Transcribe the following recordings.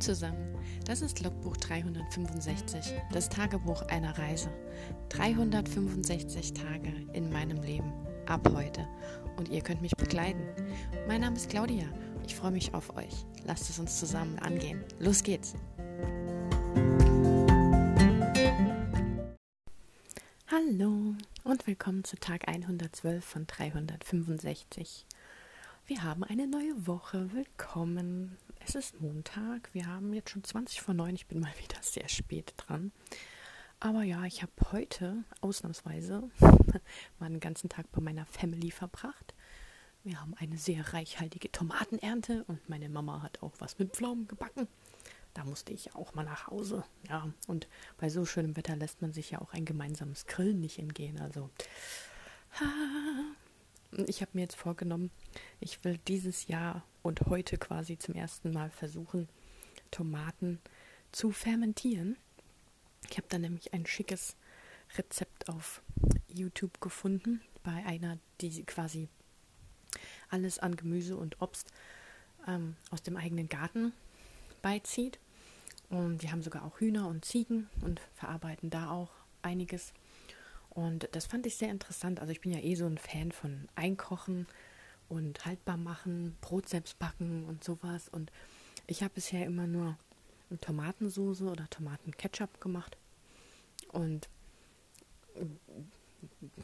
Zusammen, das ist Logbuch 365, das Tagebuch einer Reise. 365 Tage in meinem Leben, ab heute. Und ihr könnt mich begleiten. Mein Name ist Claudia, ich freue mich auf euch. Lasst es uns zusammen angehen. Los geht's! Hallo und willkommen zu Tag 112 von 365. Wir haben eine neue Woche. Willkommen. Es ist Montag. Wir haben jetzt schon 20 vor 9. Ich bin mal wieder sehr spät dran. Aber ja, ich habe heute ausnahmsweise mal den ganzen Tag bei meiner Family verbracht. Wir haben eine sehr reichhaltige Tomatenernte und meine Mama hat auch was mit Pflaumen gebacken. Da musste ich auch mal nach Hause. Ja, und bei so schönem Wetter lässt man sich ja auch ein gemeinsames Grillen nicht entgehen. Also, ich habe mir jetzt vorgenommen, ich will dieses Jahr und heute quasi zum ersten Mal versuchen, Tomaten zu fermentieren. Ich habe da nämlich ein schickes Rezept auf YouTube gefunden bei einer, die quasi alles an Gemüse und Obst ähm, aus dem eigenen Garten beizieht. Und die haben sogar auch Hühner und Ziegen und verarbeiten da auch einiges. Und das fand ich sehr interessant. Also ich bin ja eh so ein Fan von Einkochen und haltbar machen, Brot selbst backen und sowas. Und ich habe bisher immer nur Tomatensoße oder Tomatenketchup gemacht. Und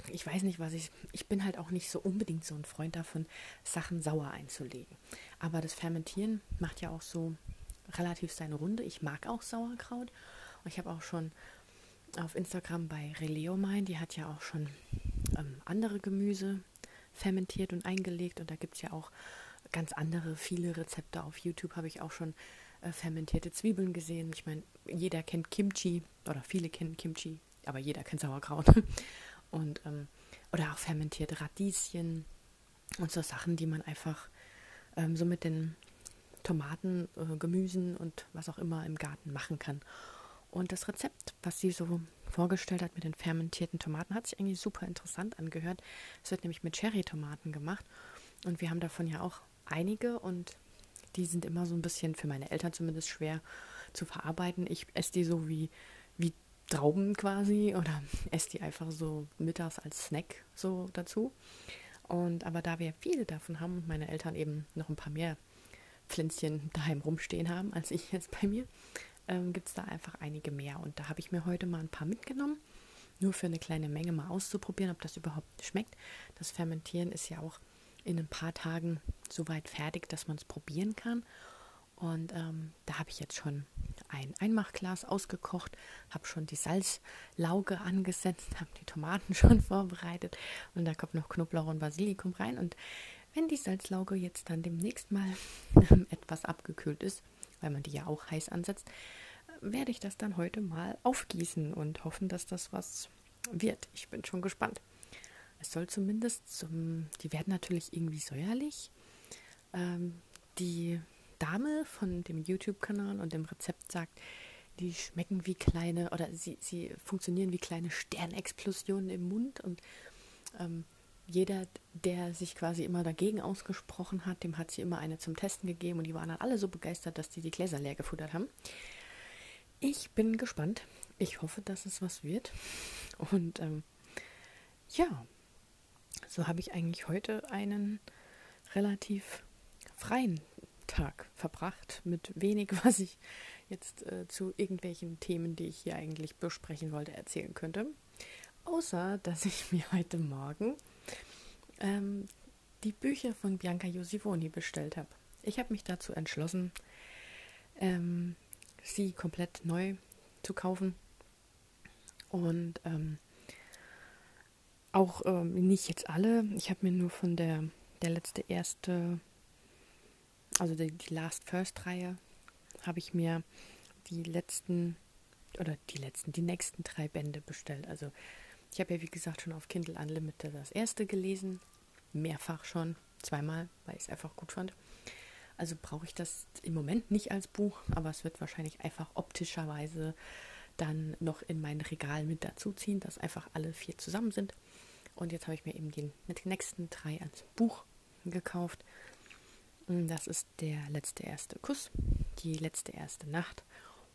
ich weiß nicht, was ich. Ich bin halt auch nicht so unbedingt so ein Freund davon, Sachen sauer einzulegen. Aber das Fermentieren macht ja auch so relativ seine Runde. Ich mag auch Sauerkraut. Und ich habe auch schon auf Instagram bei Releomine, die hat ja auch schon ähm, andere Gemüse fermentiert und eingelegt und da gibt es ja auch ganz andere, viele Rezepte auf YouTube habe ich auch schon äh, fermentierte Zwiebeln gesehen. Ich meine, jeder kennt Kimchi oder viele kennen Kimchi, aber jeder kennt Sauerkraut. und ähm, oder auch fermentierte Radieschen und so Sachen, die man einfach ähm, so mit den Tomaten, äh, Gemüsen und was auch immer im Garten machen kann. Und das Rezept, was sie so vorgestellt hat mit den fermentierten Tomaten, hat sich eigentlich super interessant angehört. Es wird nämlich mit Cherry-Tomaten gemacht. Und wir haben davon ja auch einige und die sind immer so ein bisschen für meine Eltern zumindest schwer zu verarbeiten. Ich esse die so wie, wie Trauben quasi oder esse die einfach so mittags als Snack so dazu. Und aber da wir viele davon haben und meine Eltern eben noch ein paar mehr Pflänzchen daheim rumstehen haben als ich jetzt bei mir, ähm, gibt es da einfach einige mehr. Und da habe ich mir heute mal ein paar mitgenommen, nur für eine kleine Menge mal auszuprobieren, ob das überhaupt schmeckt. Das Fermentieren ist ja auch in ein paar Tagen so weit fertig, dass man es probieren kann. Und ähm, da habe ich jetzt schon ein Einmachglas ausgekocht, habe schon die Salzlauge angesetzt, habe die Tomaten schon vorbereitet und da kommt noch Knoblauch und Basilikum rein. Und wenn die Salzlauge jetzt dann demnächst mal etwas abgekühlt ist, weil man die ja auch heiß ansetzt, werde ich das dann heute mal aufgießen und hoffen, dass das was wird. Ich bin schon gespannt. Es soll zumindest zum, die werden natürlich irgendwie säuerlich. Ähm, die Dame von dem YouTube-Kanal und dem Rezept sagt, die schmecken wie kleine oder sie, sie funktionieren wie kleine Sternexplosionen im Mund und ähm, jeder, der sich quasi immer dagegen ausgesprochen hat, dem hat sie immer eine zum Testen gegeben und die waren dann alle so begeistert, dass die die Gläser leer gefuttert haben. Ich bin gespannt. Ich hoffe, dass es was wird. Und ähm, ja, so habe ich eigentlich heute einen relativ freien Tag verbracht mit wenig, was ich jetzt äh, zu irgendwelchen Themen, die ich hier eigentlich besprechen wollte, erzählen könnte. Außer, dass ich mir heute Morgen ähm, die Bücher von Bianca Josivoni bestellt habe. Ich habe mich dazu entschlossen, ähm, sie komplett neu zu kaufen. Und ähm, auch ähm, nicht jetzt alle. Ich habe mir nur von der, der letzte erste, also die, die Last First Reihe, habe ich mir die letzten oder die letzten, die nächsten drei Bände bestellt. Also ich habe ja wie gesagt schon auf Kindle Unlimited das erste gelesen, mehrfach schon, zweimal, weil ich es einfach gut fand. Also brauche ich das im Moment nicht als Buch, aber es wird wahrscheinlich einfach optischerweise dann noch in mein Regal mit dazuziehen, dass einfach alle vier zusammen sind. Und jetzt habe ich mir eben die nächsten drei als Buch gekauft. Das ist der letzte erste Kuss die letzte erste Nacht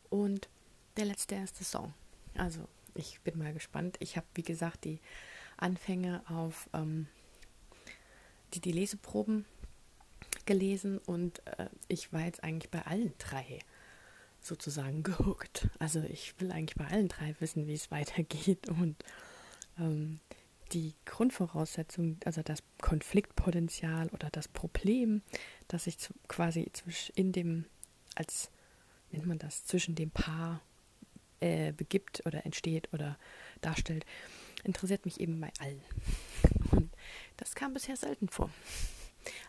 und der letzte erste Song. Also ich bin mal gespannt. Ich habe, wie gesagt, die Anfänge auf ähm, die, die Leseproben gelesen und äh, ich war jetzt eigentlich bei allen drei sozusagen gehuckt. Also ich will eigentlich bei allen drei wissen, wie es weitergeht und ähm, die Grundvoraussetzung, also das Konfliktpotenzial oder das Problem, das sich quasi in dem, als nennt man das, zwischen dem Paar äh, begibt oder entsteht oder darstellt, interessiert mich eben bei allen. Und das kam bisher selten vor.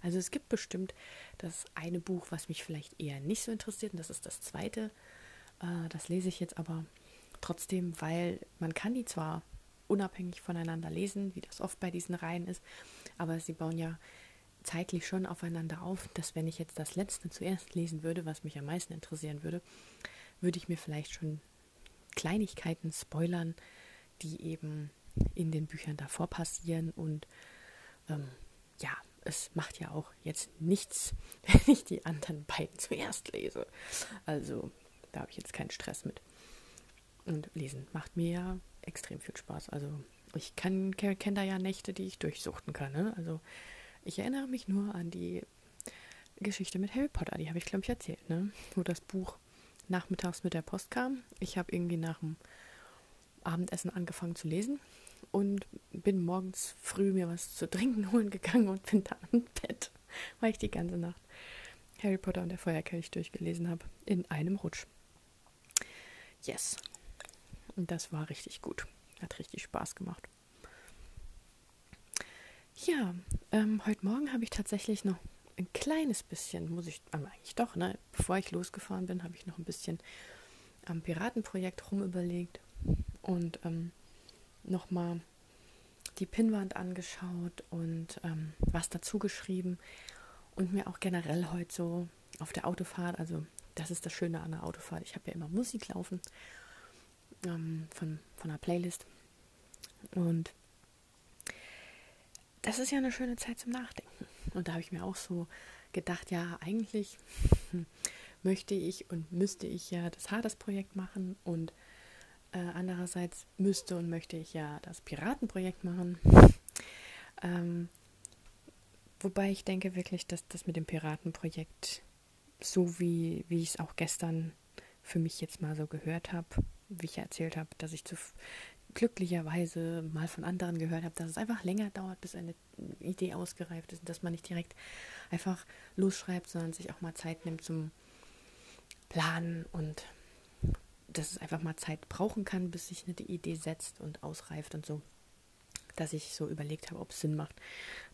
Also es gibt bestimmt das eine Buch, was mich vielleicht eher nicht so interessiert, und das ist das zweite. Äh, das lese ich jetzt aber trotzdem, weil man kann die zwar unabhängig voneinander lesen, wie das oft bei diesen Reihen ist, aber sie bauen ja zeitlich schon aufeinander auf, dass wenn ich jetzt das letzte zuerst lesen würde, was mich am meisten interessieren würde, würde ich mir vielleicht schon Kleinigkeiten spoilern, die eben in den Büchern davor passieren und ähm, ja, es macht ja auch jetzt nichts, wenn ich die anderen beiden zuerst lese. Also da habe ich jetzt keinen Stress mit. Und lesen macht mir ja extrem viel Spaß. Also ich kenne kenn da ja Nächte, die ich durchsuchten kann. Ne? Also ich erinnere mich nur an die Geschichte mit Harry Potter, die habe ich, glaube ich, erzählt, ne? wo das Buch nachmittags mit der Post kam. Ich habe irgendwie nach dem Abendessen angefangen zu lesen und bin morgens früh mir was zu trinken holen gegangen und bin da im Bett, weil ich die ganze Nacht Harry Potter und der Feuerkelch durchgelesen habe. In einem Rutsch. Yes. Und das war richtig gut. Hat richtig Spaß gemacht. Ja, ähm, heute Morgen habe ich tatsächlich noch ein kleines bisschen, muss ich, aber eigentlich doch, ne? Bevor ich losgefahren bin, habe ich noch ein bisschen am Piratenprojekt rumüberlegt und ähm, nochmal die Pinnwand angeschaut und ähm, was dazu geschrieben und mir auch generell heute so auf der Autofahrt, also das ist das Schöne an der Autofahrt, ich habe ja immer Musik laufen ähm, von, von einer Playlist und das ist ja eine schöne Zeit zum Nachdenken. Und da habe ich mir auch so gedacht, ja, eigentlich möchte ich und müsste ich ja das Hades-Projekt machen und äh, andererseits müsste und möchte ich ja das Piratenprojekt machen. Ähm, wobei ich denke wirklich, dass das mit dem Piratenprojekt, so wie, wie ich es auch gestern für mich jetzt mal so gehört habe, wie ich erzählt habe, dass ich zu, glücklicherweise mal von anderen gehört habe, dass es einfach länger dauert, bis eine Idee ausgereift ist und dass man nicht direkt einfach losschreibt, sondern sich auch mal Zeit nimmt zum Planen und dass es einfach mal Zeit brauchen kann, bis sich eine Idee setzt und ausreift und so. Dass ich so überlegt habe, ob es Sinn macht,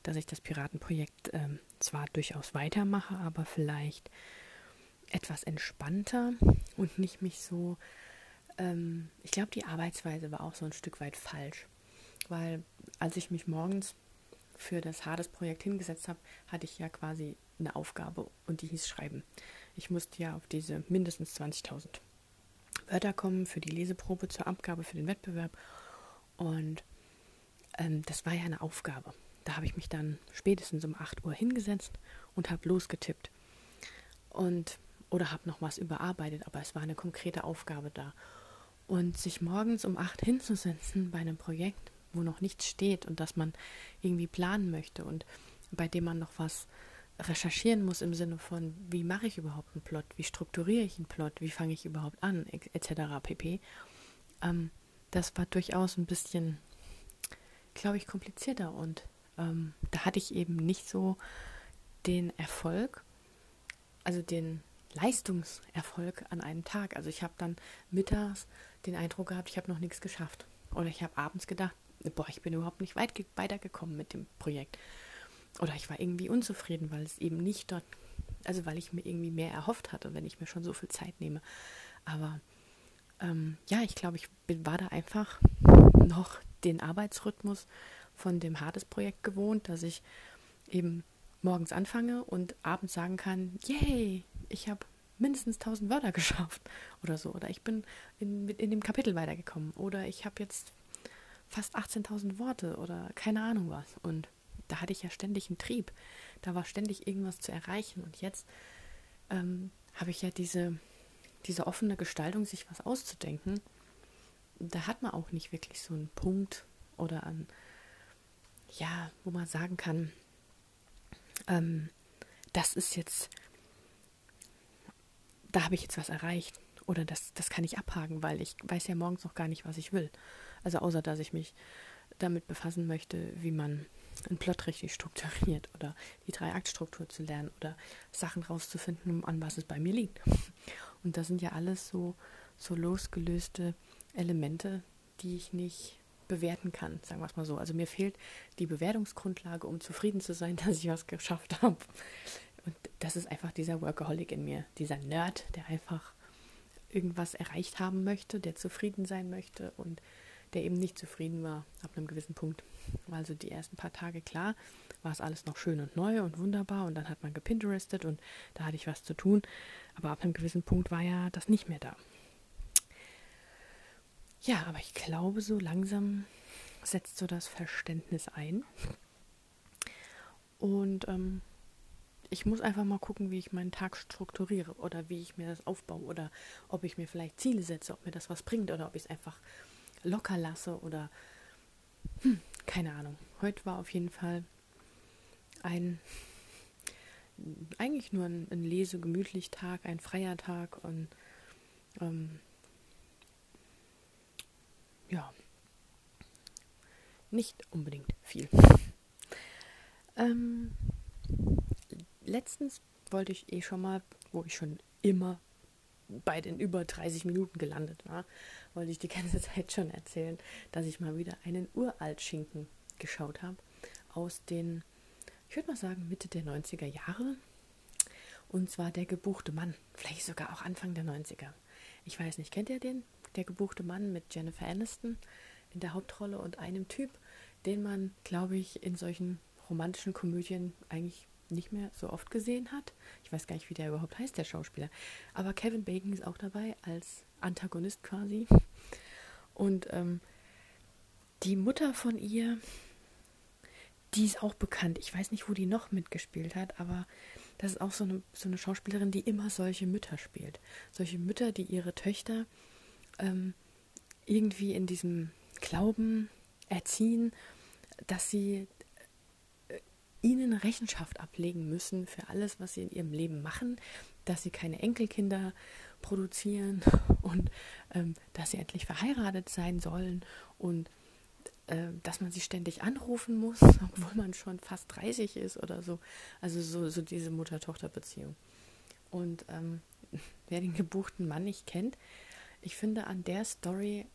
dass ich das Piratenprojekt ähm, zwar durchaus weitermache, aber vielleicht etwas entspannter und nicht mich so. Ähm, ich glaube, die Arbeitsweise war auch so ein Stück weit falsch. Weil als ich mich morgens für das Hades-Projekt hingesetzt habe, hatte ich ja quasi eine Aufgabe und die hieß Schreiben. Ich musste ja auf diese mindestens 20.000 Wörter kommen für die Leseprobe zur Abgabe für den Wettbewerb. Und ähm, das war ja eine Aufgabe. Da habe ich mich dann spätestens um 8 Uhr hingesetzt und habe losgetippt. Und oder habe noch was überarbeitet, aber es war eine konkrete Aufgabe da. Und sich morgens um 8 hinzusetzen bei einem Projekt, wo noch nichts steht und das man irgendwie planen möchte und bei dem man noch was recherchieren muss im Sinne von, wie mache ich überhaupt einen Plot, wie strukturiere ich einen Plot, wie fange ich überhaupt an, etc. pp. Ähm, das war durchaus ein bisschen, glaube ich, komplizierter und ähm, da hatte ich eben nicht so den Erfolg, also den Leistungserfolg an einem Tag. Also ich habe dann mittags den Eindruck gehabt, ich habe noch nichts geschafft. Oder ich habe abends gedacht, boah, ich bin überhaupt nicht weit weitergekommen mit dem Projekt oder ich war irgendwie unzufrieden, weil es eben nicht dort, also weil ich mir irgendwie mehr erhofft hatte, wenn ich mir schon so viel Zeit nehme. Aber ähm, ja, ich glaube, ich bin, war da einfach noch den Arbeitsrhythmus von dem Hades-Projekt gewohnt, dass ich eben morgens anfange und abends sagen kann, yay, ich habe mindestens 1000 Wörter geschafft oder so. Oder ich bin in, in dem Kapitel weitergekommen. Oder ich habe jetzt fast 18.000 Worte oder keine Ahnung was. Und da hatte ich ja ständig einen Trieb. Da war ständig irgendwas zu erreichen. Und jetzt ähm, habe ich ja diese, diese offene Gestaltung, sich was auszudenken. Da hat man auch nicht wirklich so einen Punkt oder an, ja, wo man sagen kann, ähm, das ist jetzt, da habe ich jetzt was erreicht oder das, das kann ich abhaken, weil ich weiß ja morgens noch gar nicht, was ich will. Also außer, dass ich mich damit befassen möchte, wie man einen Plot richtig strukturiert oder die Drei-Akt-Struktur zu lernen oder Sachen rauszufinden, an was es bei mir liegt. Und das sind ja alles so, so losgelöste Elemente, die ich nicht bewerten kann, sagen wir es mal so. Also mir fehlt die Bewertungsgrundlage, um zufrieden zu sein, dass ich was geschafft habe. Und das ist einfach dieser Workaholic in mir, dieser Nerd, der einfach irgendwas erreicht haben möchte, der zufrieden sein möchte und der eben nicht zufrieden war ab einem gewissen Punkt. Also die ersten paar Tage, klar, war es alles noch schön und neu und wunderbar und dann hat man gepinterestet und da hatte ich was zu tun. Aber ab einem gewissen Punkt war ja das nicht mehr da. Ja, aber ich glaube, so langsam setzt so das Verständnis ein. Und ähm, ich muss einfach mal gucken, wie ich meinen Tag strukturiere oder wie ich mir das aufbaue oder ob ich mir vielleicht Ziele setze, ob mir das was bringt oder ob ich es einfach locker lasse oder hm, keine Ahnung. Heute war auf jeden Fall ein eigentlich nur ein, ein Lese-gemütlich Tag, ein freier Tag und ähm, ja, nicht unbedingt viel. Ähm, letztens wollte ich eh schon mal, wo ich schon immer bei den über 30 Minuten gelandet war, wollte ich die ganze Zeit schon erzählen, dass ich mal wieder einen Uraltschinken geschaut habe aus den, ich würde mal sagen, Mitte der 90er Jahre. Und zwar der gebuchte Mann, vielleicht sogar auch Anfang der 90er. Ich weiß nicht, kennt ihr den? Der gebuchte Mann mit Jennifer Aniston in der Hauptrolle und einem Typ, den man, glaube ich, in solchen romantischen Komödien eigentlich nicht mehr so oft gesehen hat. Ich weiß gar nicht, wie der überhaupt heißt, der Schauspieler. Aber Kevin Bacon ist auch dabei als Antagonist quasi. Und ähm, die Mutter von ihr, die ist auch bekannt. Ich weiß nicht, wo die noch mitgespielt hat, aber das ist auch so eine, so eine Schauspielerin, die immer solche Mütter spielt. Solche Mütter, die ihre Töchter ähm, irgendwie in diesem Glauben erziehen, dass sie ihnen Rechenschaft ablegen müssen für alles, was sie in ihrem Leben machen, dass sie keine Enkelkinder produzieren und ähm, dass sie endlich verheiratet sein sollen und äh, dass man sie ständig anrufen muss, obwohl man schon fast 30 ist oder so. Also so, so diese Mutter-Tochter-Beziehung. Und ähm, wer den gebuchten Mann nicht kennt, ich finde an der Story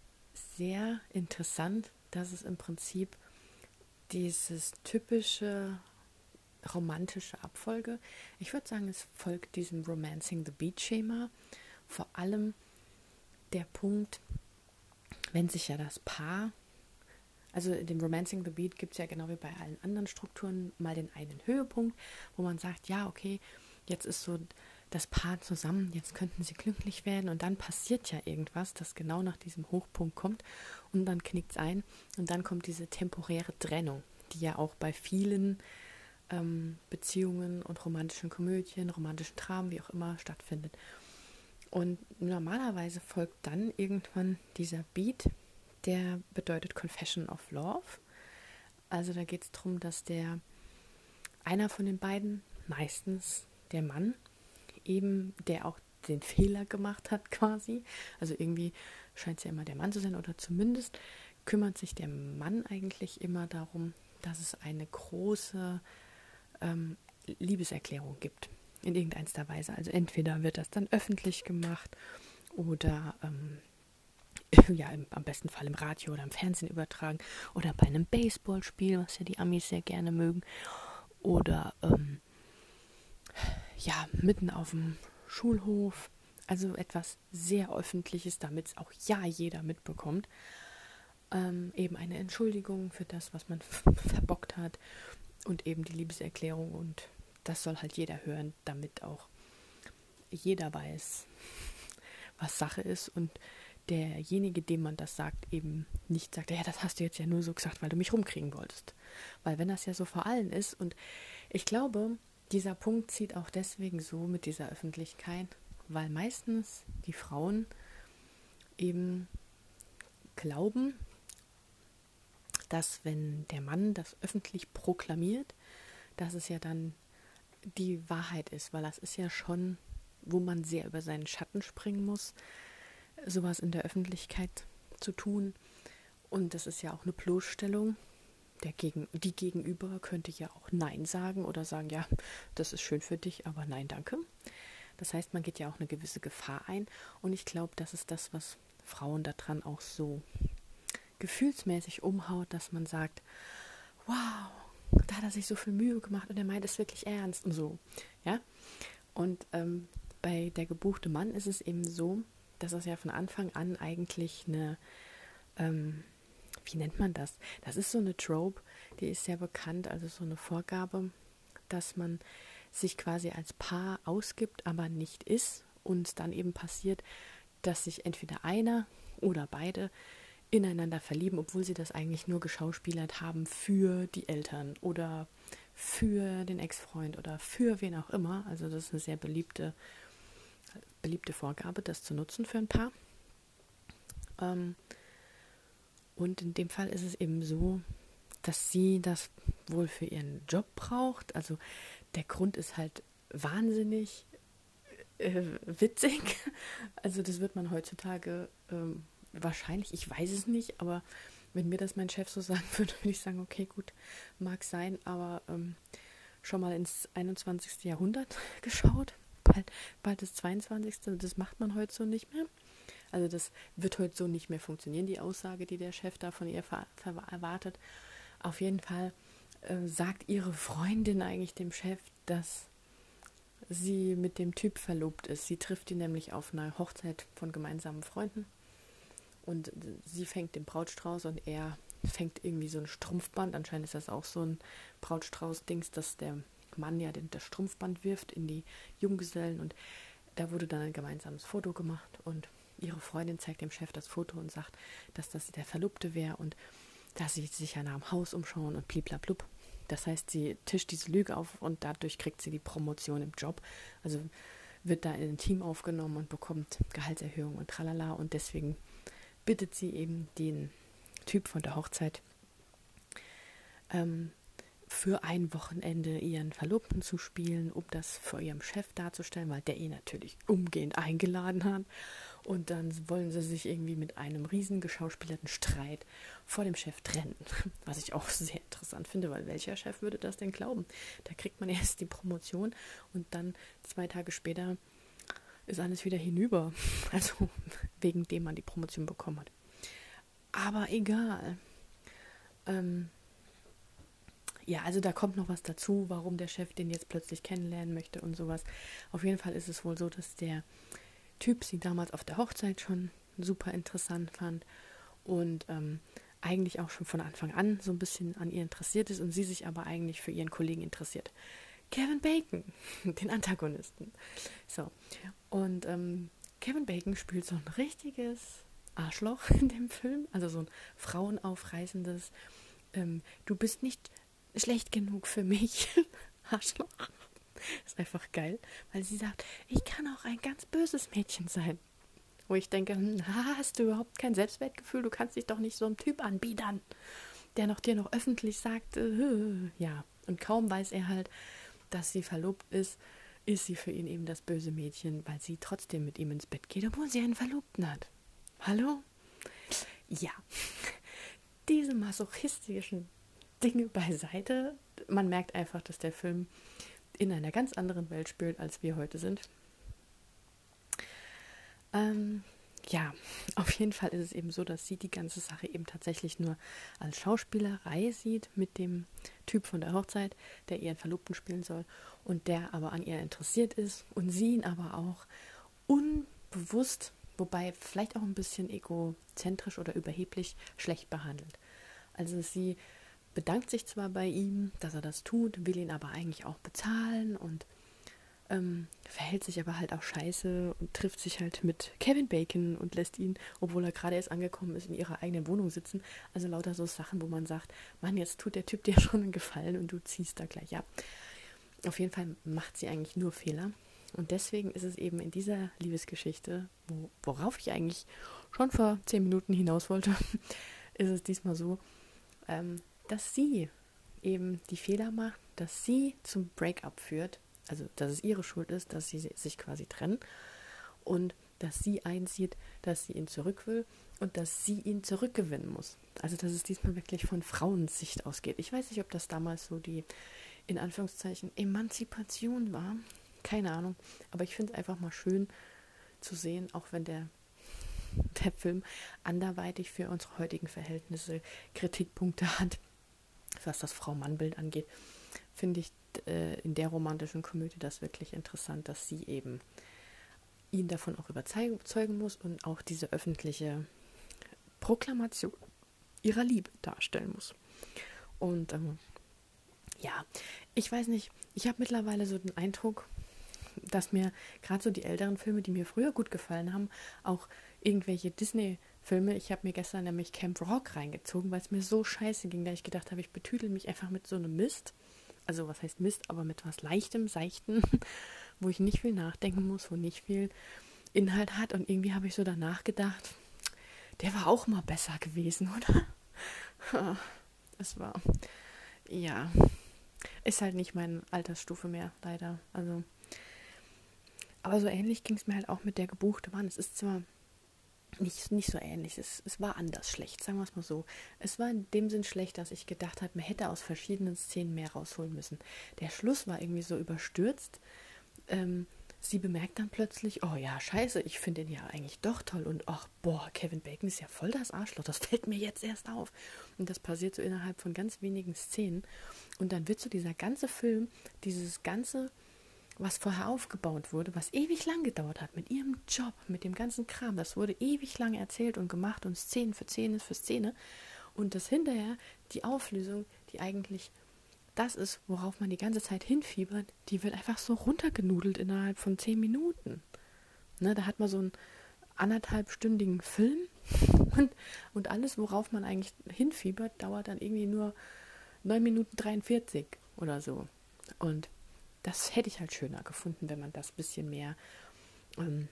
sehr interessant, dass es im Prinzip dieses typische romantische Abfolge. Ich würde sagen, es folgt diesem Romancing the Beat-Schema. Vor allem der Punkt, wenn sich ja das Paar, also in dem Romancing the Beat gibt es ja genau wie bei allen anderen Strukturen mal den einen Höhepunkt, wo man sagt, ja, okay, jetzt ist so das Paar zusammen, jetzt könnten sie glücklich werden und dann passiert ja irgendwas, das genau nach diesem Hochpunkt kommt und dann knickt es ein und dann kommt diese temporäre Trennung, die ja auch bei vielen ähm, Beziehungen und romantischen Komödien, romantischen Dramen, wie auch immer, stattfindet. Und normalerweise folgt dann irgendwann dieser Beat, der bedeutet Confession of Love. Also da geht es darum, dass der einer von den beiden, meistens der Mann, eben der auch den Fehler gemacht hat quasi, also irgendwie scheint es ja immer der Mann zu sein oder zumindest kümmert sich der Mann eigentlich immer darum, dass es eine große ähm, Liebeserklärung gibt. In irgendeiner Weise. Also entweder wird das dann öffentlich gemacht oder ähm, ja, im, am besten Fall im Radio oder im Fernsehen übertragen oder bei einem Baseballspiel, was ja die Amis sehr gerne mögen. Oder ähm, ja, mitten auf dem Schulhof. Also etwas sehr Öffentliches, damit es auch ja jeder mitbekommt. Ähm, eben eine Entschuldigung für das, was man verbockt hat und eben die Liebeserklärung und das soll halt jeder hören, damit auch jeder weiß, was Sache ist und derjenige, dem man das sagt, eben nicht sagt, ja, das hast du jetzt ja nur so gesagt, weil du mich rumkriegen wolltest. Weil wenn das ja so vor allen ist und ich glaube, dieser Punkt zieht auch deswegen so mit dieser Öffentlichkeit, weil meistens die Frauen eben glauben, dass wenn der Mann das öffentlich proklamiert, dass es ja dann die Wahrheit ist, weil das ist ja schon, wo man sehr über seinen Schatten springen muss, sowas in der Öffentlichkeit zu tun. Und das ist ja auch eine Bloßstellung. Der Gegen die Gegenüber könnte ja auch Nein sagen oder sagen, ja, das ist schön für dich, aber nein, danke. Das heißt, man geht ja auch eine gewisse Gefahr ein. Und ich glaube, das ist das, was Frauen daran auch so gefühlsmäßig umhaut, dass man sagt, wow, da hat er sich so viel Mühe gemacht und er meint es wirklich ernst und so. Ja. Und ähm, bei der gebuchte Mann ist es eben so, dass es ja von Anfang an eigentlich eine, ähm, wie nennt man das? Das ist so eine Trope, die ist sehr bekannt, also so eine Vorgabe, dass man sich quasi als Paar ausgibt, aber nicht ist und dann eben passiert, dass sich entweder einer oder beide ineinander verlieben, obwohl sie das eigentlich nur geschauspielert haben für die Eltern oder für den Ex-Freund oder für wen auch immer. Also das ist eine sehr beliebte, beliebte Vorgabe, das zu nutzen für ein Paar. Ähm, und in dem Fall ist es eben so, dass sie das wohl für ihren Job braucht. Also der Grund ist halt wahnsinnig äh, witzig. Also das wird man heutzutage ähm, wahrscheinlich, ich weiß es nicht, aber wenn mir das mein Chef so sagen würde, würde ich sagen, okay, gut, mag sein, aber ähm, schon mal ins 21. Jahrhundert geschaut. Bald, bald das 22. Das macht man heute so nicht mehr. Also das wird heute so nicht mehr funktionieren, die Aussage, die der Chef da von ihr erwartet. Auf jeden Fall äh, sagt ihre Freundin eigentlich dem Chef, dass sie mit dem Typ verlobt ist. Sie trifft ihn nämlich auf einer Hochzeit von gemeinsamen Freunden und sie fängt den Brautstrauß und er fängt irgendwie so ein Strumpfband. Anscheinend ist das auch so ein Brautstrauß-Dings, dass der Mann ja den, das Strumpfband wirft in die Junggesellen und da wurde dann ein gemeinsames Foto gemacht und ihre Freundin zeigt dem Chef das Foto und sagt, dass das der Verlobte wäre und dass sie sich ja nach dem Haus umschauen und bliblablub. Das heißt, sie tischt diese Lüge auf und dadurch kriegt sie die Promotion im Job. Also wird da in ein Team aufgenommen und bekommt Gehaltserhöhung und tralala. Und deswegen bittet sie eben den Typ von der Hochzeit, ähm, für ein Wochenende ihren Verlobten zu spielen, um das vor ihrem Chef darzustellen, weil der ihn natürlich umgehend eingeladen hat. Und dann wollen sie sich irgendwie mit einem riesen geschauspielerten Streit vor dem Chef trennen. Was ich auch sehr interessant finde, weil welcher Chef würde das denn glauben? Da kriegt man erst die Promotion und dann zwei Tage später ist alles wieder hinüber. Also wegen dem man die Promotion bekommen hat. Aber egal. Ähm, ja, also da kommt noch was dazu, warum der Chef den jetzt plötzlich kennenlernen möchte und sowas. Auf jeden Fall ist es wohl so, dass der Typ sie damals auf der Hochzeit schon super interessant fand und ähm, eigentlich auch schon von Anfang an so ein bisschen an ihr interessiert ist und sie sich aber eigentlich für ihren Kollegen interessiert. Kevin Bacon, den Antagonisten. So, und ähm, Kevin Bacon spielt so ein richtiges Arschloch in dem Film, also so ein frauenaufreißendes, ähm, du bist nicht schlecht genug für mich. Arschloch. Ist einfach geil, weil sie sagt, ich kann auch ein ganz böses Mädchen sein. Wo ich denke, hm, hast du überhaupt kein Selbstwertgefühl? Du kannst dich doch nicht so einem Typ anbiedern, der noch dir noch öffentlich sagt, äh, ja. Und kaum weiß er halt, dass sie verlobt ist, ist sie für ihn eben das böse Mädchen, weil sie trotzdem mit ihm ins Bett geht, obwohl sie einen Verlobten hat. Hallo? Ja. Diese masochistischen Dinge beiseite. Man merkt einfach, dass der Film in einer ganz anderen Welt spielt, als wir heute sind. Ähm, ja, auf jeden Fall ist es eben so, dass sie die ganze Sache eben tatsächlich nur als Schauspielerei sieht mit dem Typ von der Hochzeit, der ihren Verlobten spielen soll und der aber an ihr interessiert ist und sie ihn aber auch unbewusst, wobei vielleicht auch ein bisschen egozentrisch oder überheblich schlecht behandelt. Also sie bedankt sich zwar bei ihm, dass er das tut, will ihn aber eigentlich auch bezahlen und ähm, verhält sich aber halt auch scheiße und trifft sich halt mit Kevin Bacon und lässt ihn, obwohl er gerade erst angekommen ist, in ihrer eigenen Wohnung sitzen. Also lauter so Sachen, wo man sagt, Mann, jetzt tut der Typ dir schon einen Gefallen und du ziehst da gleich ab. Auf jeden Fall macht sie eigentlich nur Fehler. Und deswegen ist es eben in dieser Liebesgeschichte, wo, worauf ich eigentlich schon vor zehn Minuten hinaus wollte, ist es diesmal so, ähm, dass sie eben die Fehler macht, dass sie zum Breakup führt, also dass es ihre Schuld ist, dass sie sich quasi trennen und dass sie einsieht, dass sie ihn zurück will und dass sie ihn zurückgewinnen muss. Also dass es diesmal wirklich von Frauensicht ausgeht. Ich weiß nicht, ob das damals so die in Anführungszeichen Emanzipation war. Keine Ahnung. Aber ich finde es einfach mal schön zu sehen, auch wenn der, der Film anderweitig für unsere heutigen Verhältnisse Kritikpunkte hat, was das Frau-Mann-Bild angeht, finde ich äh, in der romantischen Komödie das wirklich interessant, dass sie eben ihn davon auch überzeugen muss und auch diese öffentliche Proklamation ihrer Liebe darstellen muss. Und ähm, ja, ich weiß nicht, ich habe mittlerweile so den Eindruck, dass mir gerade so die älteren Filme, die mir früher gut gefallen haben, auch irgendwelche Disney-Filme, ich habe mir gestern nämlich Camp Rock reingezogen, weil es mir so scheiße ging, da ich gedacht habe, ich betüdel mich einfach mit so einem Mist. Also was heißt Mist, aber mit was Leichtem, Seichten, wo ich nicht viel nachdenken muss, wo nicht viel Inhalt hat. Und irgendwie habe ich so danach gedacht, der war auch mal besser gewesen, oder? Es war, ja, ist halt nicht meine Altersstufe mehr, leider. Also, aber so ähnlich ging es mir halt auch mit der gebuchte Mann. Es ist zwar nicht, nicht so ähnlich, es, es war anders schlecht, sagen wir es mal so. Es war in dem Sinn schlecht, dass ich gedacht habe, man hätte aus verschiedenen Szenen mehr rausholen müssen. Der Schluss war irgendwie so überstürzt. Ähm, sie bemerkt dann plötzlich, oh ja, scheiße, ich finde ihn ja eigentlich doch toll und ach, boah, Kevin Bacon ist ja voll das Arschloch, das fällt mir jetzt erst auf. Und das passiert so innerhalb von ganz wenigen Szenen. Und dann wird so dieser ganze Film, dieses ganze, was vorher aufgebaut wurde, was ewig lang gedauert hat, mit ihrem Job, mit dem ganzen Kram, das wurde ewig lang erzählt und gemacht und Szene für Szene für Szene. Und das hinterher, die Auflösung, die eigentlich das ist, worauf man die ganze Zeit hinfiebert, die wird einfach so runtergenudelt innerhalb von zehn Minuten. Ne, da hat man so einen anderthalbstündigen Film und, und alles, worauf man eigentlich hinfiebert, dauert dann irgendwie nur 9 Minuten 43 oder so. Und das hätte ich halt schöner gefunden, wenn man das ein bisschen mehr ähm,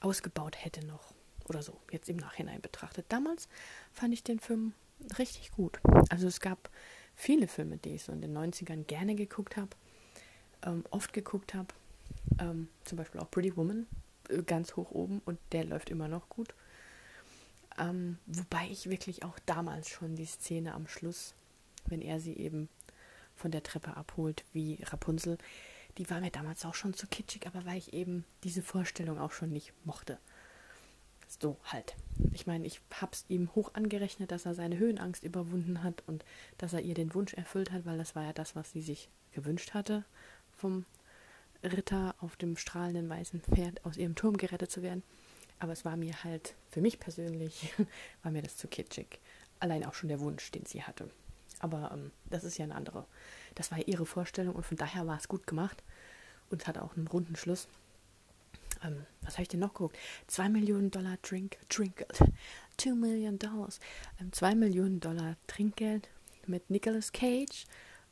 ausgebaut hätte noch. Oder so, jetzt im Nachhinein betrachtet. Damals fand ich den Film richtig gut. Also es gab viele Filme, die ich so in den 90ern gerne geguckt habe, ähm, oft geguckt habe. Ähm, zum Beispiel auch Pretty Woman, äh, ganz hoch oben und der läuft immer noch gut. Ähm, wobei ich wirklich auch damals schon die Szene am Schluss, wenn er sie eben von der Treppe abholt, wie Rapunzel, die war mir damals auch schon zu kitschig, aber weil ich eben diese Vorstellung auch schon nicht mochte. So halt. Ich meine, ich hab's ihm hoch angerechnet, dass er seine Höhenangst überwunden hat und dass er ihr den Wunsch erfüllt hat, weil das war ja das, was sie sich gewünscht hatte, vom Ritter auf dem strahlenden weißen Pferd aus ihrem Turm gerettet zu werden. Aber es war mir halt, für mich persönlich, war mir das zu kitschig. Allein auch schon der Wunsch, den sie hatte. Aber ähm, das ist ja eine andere. Das war ja ihre Vorstellung und von daher war es gut gemacht und hat auch einen runden Schluss ähm, was habe ich denn noch geguckt? 2 Millionen Dollar Drink, Trinkgeld. 2 Millionen Dollars. Ähm, 2 Millionen Dollar Trinkgeld mit Nicolas Cage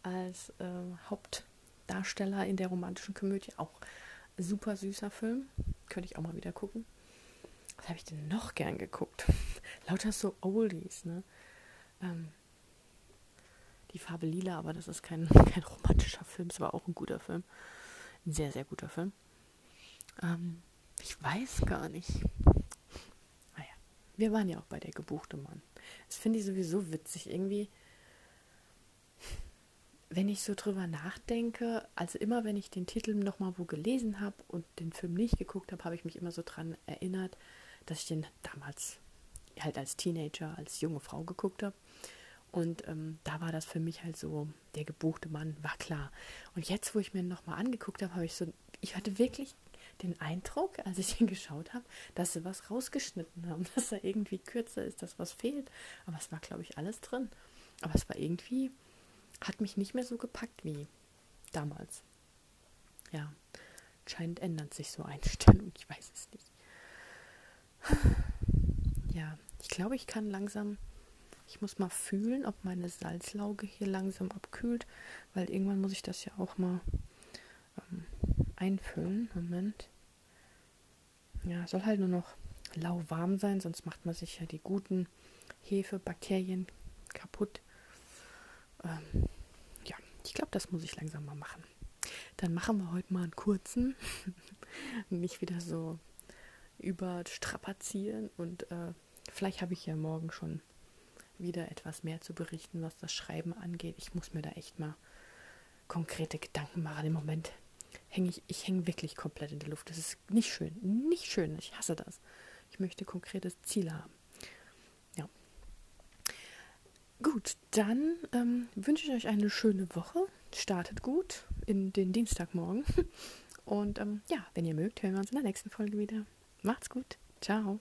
als äh, Hauptdarsteller in der romantischen Komödie. Auch super süßer Film. Könnte ich auch mal wieder gucken. Was habe ich denn noch gern geguckt? Lauter so Oldies, ne? Ähm, die Farbe lila, aber das ist kein, kein romantischer Film. Es war auch ein guter Film. Ein sehr, sehr guter Film. Ähm, ich weiß gar nicht. Naja, wir waren ja auch bei der gebuchte Mann. Das finde ich sowieso witzig. Irgendwie, wenn ich so drüber nachdenke, also immer wenn ich den Titel nochmal wo gelesen habe und den Film nicht geguckt habe, habe ich mich immer so dran erinnert, dass ich den damals halt als Teenager, als junge Frau geguckt habe. Und ähm, da war das für mich halt so, der gebuchte Mann war klar. Und jetzt, wo ich mir nochmal angeguckt habe, habe ich so, ich hatte wirklich den Eindruck, als ich ihn geschaut habe, dass sie was rausgeschnitten haben, dass er irgendwie kürzer ist, dass was fehlt. Aber es war, glaube ich, alles drin. Aber es war irgendwie, hat mich nicht mehr so gepackt wie damals. Ja, scheint ändert sich so Einstellung, ich weiß es nicht. Ja, ich glaube, ich kann langsam, ich muss mal fühlen, ob meine Salzlauge hier langsam abkühlt, weil irgendwann muss ich das ja auch mal ähm, einfüllen. Moment. Ja, soll halt nur noch lauwarm sein, sonst macht man sich ja die guten Hefebakterien kaputt. Ähm, ja, ich glaube, das muss ich langsam mal machen. Dann machen wir heute mal einen kurzen. Nicht wieder so überstrapazieren. Und äh, vielleicht habe ich ja morgen schon wieder etwas mehr zu berichten, was das Schreiben angeht. Ich muss mir da echt mal konkrete Gedanken machen. Im Moment hänge ich, ich hänge wirklich komplett in der Luft. Das ist nicht schön. Nicht schön. Ich hasse das. Ich möchte konkretes Ziel haben. Ja. Gut, dann ähm, wünsche ich euch eine schöne Woche. Startet gut in den Dienstagmorgen. Und ähm, ja, wenn ihr mögt, hören wir uns in der nächsten Folge wieder. Macht's gut. Ciao.